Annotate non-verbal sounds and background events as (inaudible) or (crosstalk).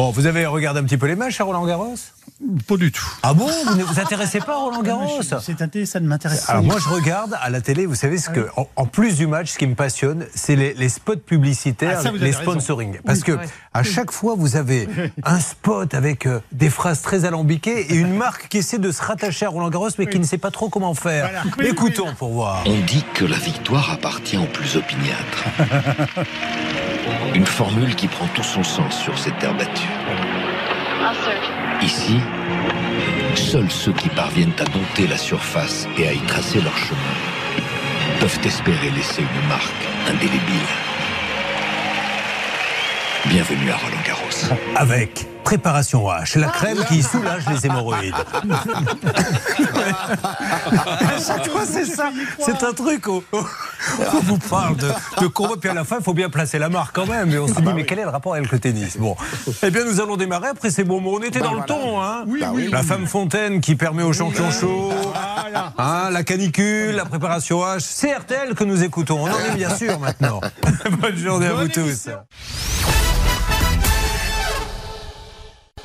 Bon, vous avez regardé un petit peu les matchs à Roland Garros? Pas du tout. Ah bon? Vous ne vous intéressez pas à Roland Garros? C'est un ça ne m'intéresse pas. Alors moi, je regarde à la télé, vous savez ce que, en, en plus du match, ce qui me passionne, c'est les, les spots publicitaires, Ah, ça, les raison. sponsoring. Parce Oui. que Ouais. à chaque fois, vous avez (laughs) un spot avec euh, des phrases très alambiquées et une marque qui essaie de se rattacher à Roland Garros, mais qui ne sait pas trop comment faire. Voilà. Oui, Écoutons pour voir. On dit que la victoire appartient aux plus opiniâtres. (laughs) Une formule qui prend tout son sens sur cette terre battue. Ici, seuls ceux qui parviennent à dompter la surface et à y tracer leur chemin peuvent espérer laisser une marque indélébile. Bienvenue à Roland Garros. Avec préparation H, la crème qui soulage les hémorroïdes. (laughs) à chaque fois, c'est ça. C'est un truc où (laughs) on vous parle de, de combat, puis à la fin, il faut bien placer la marque quand même. Et on se dit, mais quel est le rapport avec le tennis? Bon, (laughs) eh bien, nous allons démarrer après ces bons mots. On était dans le ton, hein La femme fontaine qui permet aux champions chauds, hein, la canicule, la préparation H. C'est RTL que nous écoutons. On en est bien sûr maintenant. (laughs) Bonne journée à vous tous.